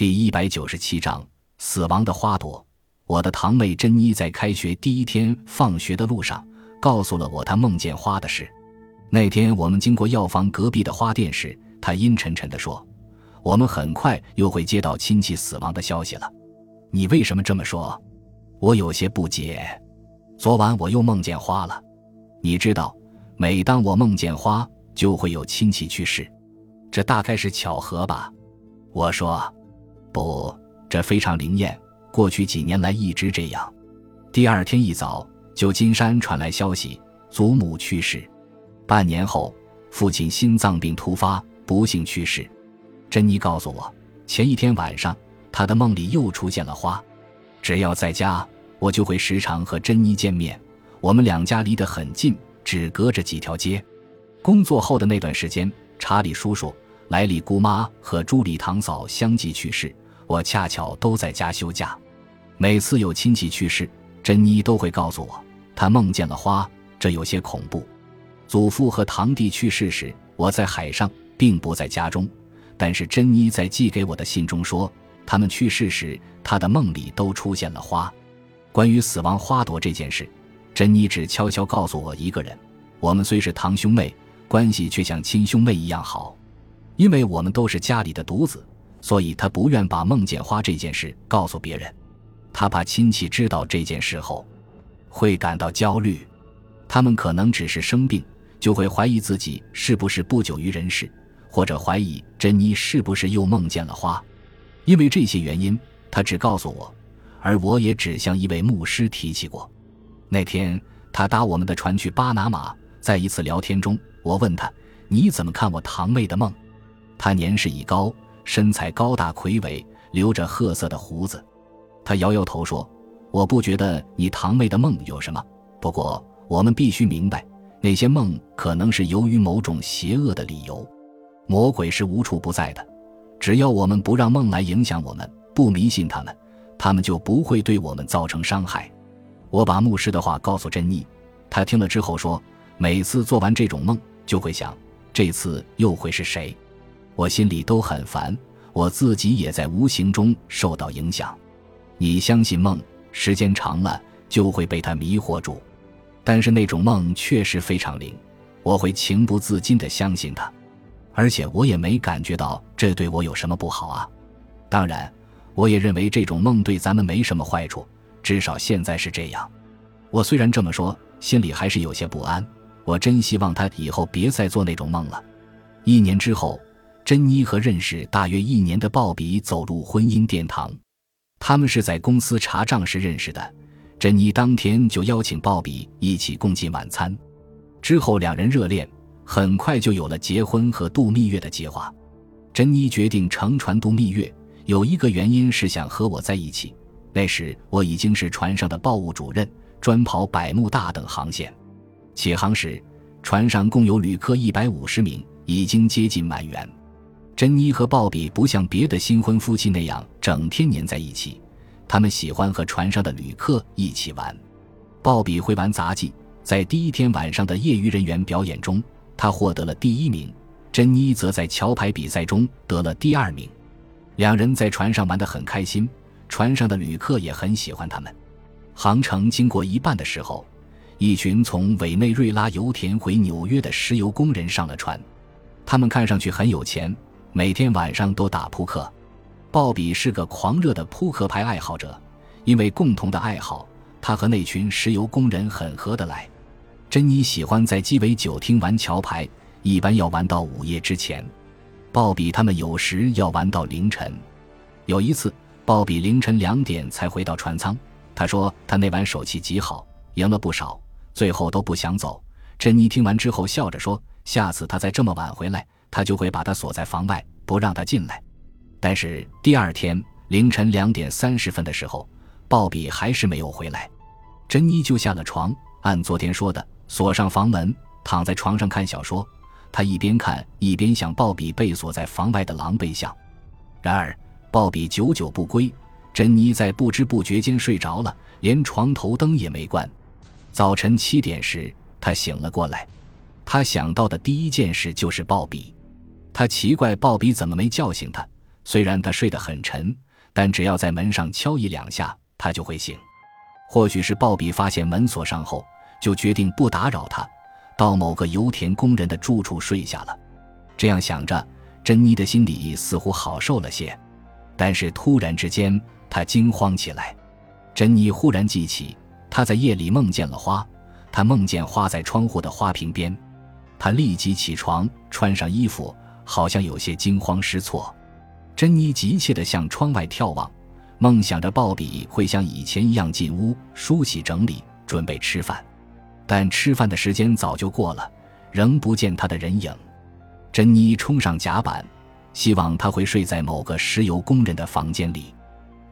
第一百九十七章死亡的花朵。我的堂妹珍妮在开学第一天放学的路上，告诉了我她梦见花的事。那天我们经过药房隔壁的花店时，她阴沉沉地说：“我们很快又会接到亲戚死亡的消息了。”你为什么这么说？我有些不解。昨晚我又梦见花了。你知道，每当我梦见花，就会有亲戚去世，这大概是巧合吧？我说。不，这非常灵验。过去几年来一直这样。第二天一早，旧金山传来消息，祖母去世。半年后，父亲心脏病突发，不幸去世。珍妮告诉我，前一天晚上，她的梦里又出现了花。只要在家，我就会时常和珍妮见面。我们两家离得很近，只隔着几条街。工作后的那段时间，查理叔叔、莱里姑妈和朱莉堂嫂相继去世。我恰巧都在家休假，每次有亲戚去世，珍妮都会告诉我，她梦见了花，这有些恐怖。祖父和堂弟去世时，我在海上，并不在家中。但是珍妮在寄给我的信中说，他们去世时，她的梦里都出现了花。关于死亡花朵这件事，珍妮只悄悄告诉我一个人。我们虽是堂兄妹，关系却像亲兄妹一样好，因为我们都是家里的独子。所以他不愿把梦见花这件事告诉别人，他怕亲戚知道这件事后会感到焦虑，他们可能只是生病，就会怀疑自己是不是不久于人世，或者怀疑珍妮是不是又梦见了花。因为这些原因，他只告诉我，而我也只向一位牧师提起过。那天他搭我们的船去巴拿马，在一次聊天中，我问他：“你怎么看我堂妹的梦？”他年事已高。身材高大魁伟，留着褐色的胡子。他摇摇头说：“我不觉得你堂妹的梦有什么。不过我们必须明白，那些梦可能是由于某种邪恶的理由。魔鬼是无处不在的，只要我们不让梦来影响我们，不迷信他们，他们就不会对我们造成伤害。”我把牧师的话告诉珍妮，她听了之后说：“每次做完这种梦，就会想，这次又会是谁？”我心里都很烦，我自己也在无形中受到影响。你相信梦，时间长了就会被它迷惑住。但是那种梦确实非常灵，我会情不自禁地相信它，而且我也没感觉到这对我有什么不好啊。当然，我也认为这种梦对咱们没什么坏处，至少现在是这样。我虽然这么说，心里还是有些不安。我真希望他以后别再做那种梦了。一年之后。珍妮和认识大约一年的鲍比走入婚姻殿堂，他们是在公司查账时认识的。珍妮当天就邀请鲍比一起共进晚餐，之后两人热恋，很快就有了结婚和度蜜月的计划。珍妮决定乘船度蜜月，有一个原因是想和我在一起。那时我已经是船上的报务主任，专跑百慕大等航线。起航时，船上共有旅客一百五十名，已经接近满员。珍妮和鲍比不像别的新婚夫妻那样整天黏在一起，他们喜欢和船上的旅客一起玩。鲍比会玩杂技，在第一天晚上的业余人员表演中，他获得了第一名；珍妮则在桥牌比赛中得了第二名。两人在船上玩得很开心，船上的旅客也很喜欢他们。航程经过一半的时候，一群从委内瑞拉油田回纽约的石油工人上了船，他们看上去很有钱。每天晚上都打扑克，鲍比是个狂热的扑克牌爱好者。因为共同的爱好，他和那群石油工人很合得来。珍妮喜欢在鸡尾酒厅玩桥牌，一般要玩到午夜之前。鲍比他们有时要玩到凌晨。有一次，鲍比凌晨两点才回到船舱。他说他那晚手气极好，赢了不少，最后都不想走。珍妮听完之后笑着说：“下次他再这么晚回来。”他就会把他锁在房外，不让他进来。但是第二天凌晨两点三十分的时候，鲍比还是没有回来。珍妮就下了床，按昨天说的锁上房门，躺在床上看小说。他一边看一边想鲍比被锁在房外的狼狈相。然而鲍比久久不归，珍妮在不知不觉间睡着了，连床头灯也没关。早晨七点时，他醒了过来，他想到的第一件事就是鲍比。他奇怪鲍比怎么没叫醒他，虽然他睡得很沉，但只要在门上敲一两下，他就会醒。或许是鲍比发现门锁上后，就决定不打扰他，到某个油田工人的住处睡下了。这样想着，珍妮的心里似乎好受了些。但是突然之间，她惊慌起来。珍妮忽然记起，她在夜里梦见了花，她梦见花在窗户的花瓶边。她立即起床，穿上衣服，好像有些惊慌失措。珍妮急切地向窗外眺望，梦想着鲍比会像以前一样进屋梳洗整理，准备吃饭。但吃饭的时间早就过了，仍不见他的人影。珍妮冲上甲板，希望他会睡在某个石油工人的房间里。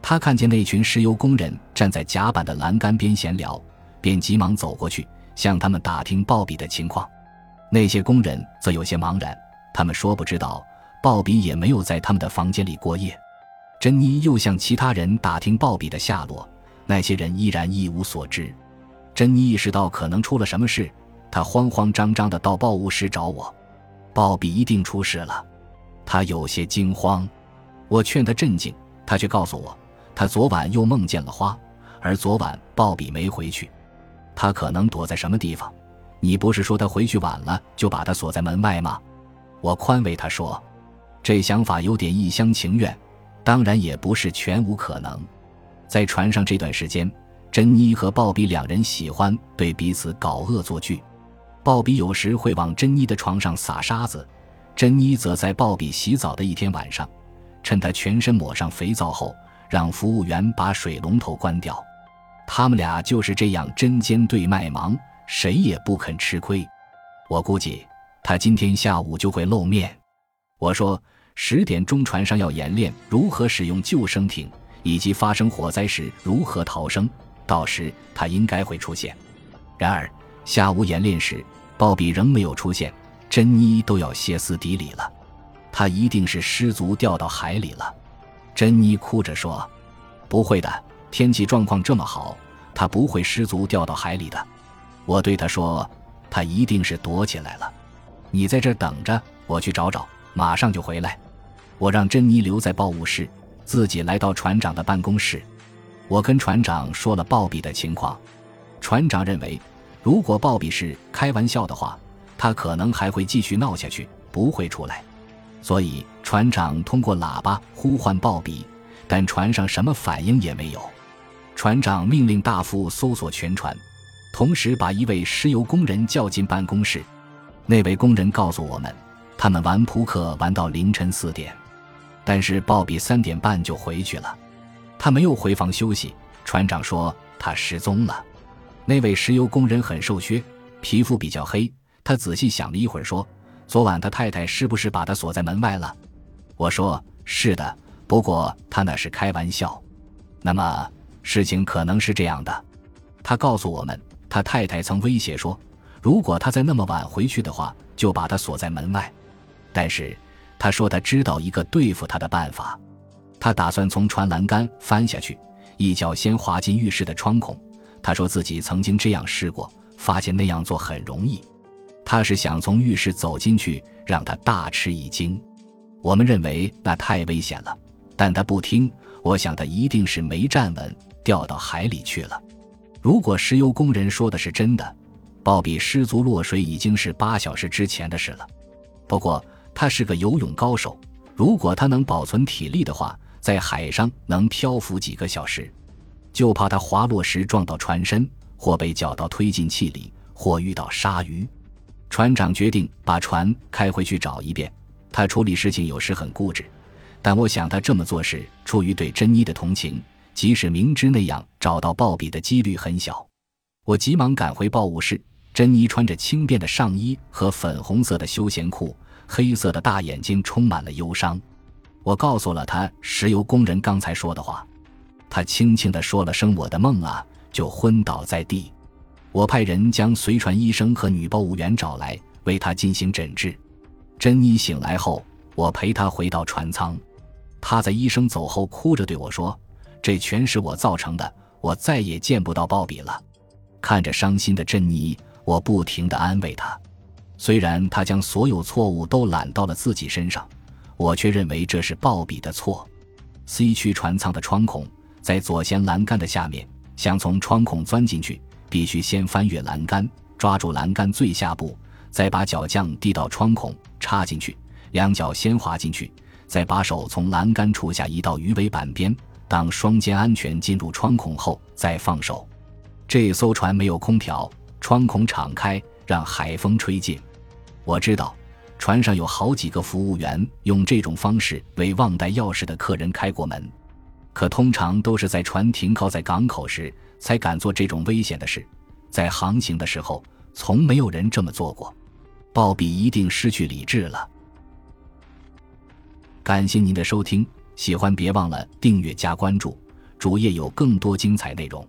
他看见那群石油工人站在甲板的栏杆边闲聊，便急忙走过去向他们打听鲍比的情况。那些工人则有些茫然，他们说不知道，鲍比也没有在他们的房间里过夜。珍妮又向其他人打听鲍比的下落，那些人依然一无所知。珍妮意识到可能出了什么事，她慌慌张张地到报务室找我。鲍比一定出事了，他有些惊慌。我劝他镇静，他却告诉我，他昨晚又梦见了花，而昨晚鲍比没回去，他可能躲在什么地方。你不是说他回去晚了就把他锁在门外吗？我宽慰他说，这想法有点一厢情愿，当然也不是全无可能。在船上这段时间，珍妮和鲍比两人喜欢对彼此搞恶作剧。鲍比有时会往珍妮的床上撒沙子，珍妮则在鲍比洗澡的一天晚上，趁他全身抹上肥皂后，让服务员把水龙头关掉。他们俩就是这样针尖对麦芒，谁也不肯吃亏。我估计他今天下午就会露面。我说十点钟船上要演练如何使用救生艇，以及发生火灾时如何逃生，到时他应该会出现。然而下午演练时。鲍比仍没有出现，珍妮都要歇斯底里了。他一定是失足掉到海里了。珍妮哭着说：“不会的，天气状况这么好，他不会失足掉到海里的。”我对他说：“他一定是躲起来了。你在这等着，我去找找，马上就回来。”我让珍妮留在报务室，自己来到船长的办公室。我跟船长说了鲍比的情况，船长认为。如果鲍比是开玩笑的话，他可能还会继续闹下去，不会出来。所以船长通过喇叭呼唤鲍比，但船上什么反应也没有。船长命令大副搜索全船，同时把一位石油工人叫进办公室。那位工人告诉我们，他们玩扑克玩到凌晨四点，但是鲍比三点半就回去了，他没有回房休息。船长说他失踪了。那位石油工人很瘦削，皮肤比较黑。他仔细想了一会儿，说：“昨晚他太太是不是把他锁在门外了？”我说：“是的，不过他那是开玩笑。”那么事情可能是这样的。他告诉我们，他太太曾威胁说，如果他在那么晚回去的话，就把他锁在门外。但是他说他知道一个对付他的办法。他打算从船栏杆翻下去，一脚先滑进浴室的窗孔。他说自己曾经这样试过，发现那样做很容易。他是想从浴室走进去，让他大吃一惊。我们认为那太危险了，但他不听。我想他一定是没站稳，掉到海里去了。如果石油工人说的是真的，鲍比失足落水已经是八小时之前的事了。不过他是个游泳高手，如果他能保存体力的话，在海上能漂浮几个小时。就怕他滑落时撞到船身，或被搅到推进器里，或遇到鲨鱼。船长决定把船开回去找一遍。他处理事情有时很固执，但我想他这么做是出于对珍妮的同情，即使明知那样找到鲍比的几率很小。我急忙赶回报务室。珍妮穿着轻便的上衣和粉红色的休闲裤，黑色的大眼睛充满了忧伤。我告诉了他石油工人刚才说的话。他轻轻地说了声“我的梦啊”，就昏倒在地。我派人将随船医生和女报务员找来，为他进行诊治。珍妮醒来后，我陪她回到船舱。她在医生走后哭着对我说：“这全是我造成的，我再也见不到鲍比了。”看着伤心的珍妮，我不停地安慰他。虽然他将所有错误都揽到了自己身上，我却认为这是鲍比的错。C 区船舱的窗孔在左舷栏杆的下面，想从窗孔钻进去，必须先翻越栏杆，抓住栏杆最下部，再把脚降低到窗孔插进去，两脚先滑进去，再把手从栏杆处下移到鱼尾板边。当双肩安全进入窗孔后，再放手。这艘船没有空调，窗孔敞开，让海风吹进。我知道，船上有好几个服务员用这种方式为忘带钥匙的客人开过门，可通常都是在船停靠在港口时才敢做这种危险的事，在航行的时候，从没有人这么做过。鲍比一定失去理智了。感谢您的收听。喜欢别忘了订阅加关注，主页有更多精彩内容。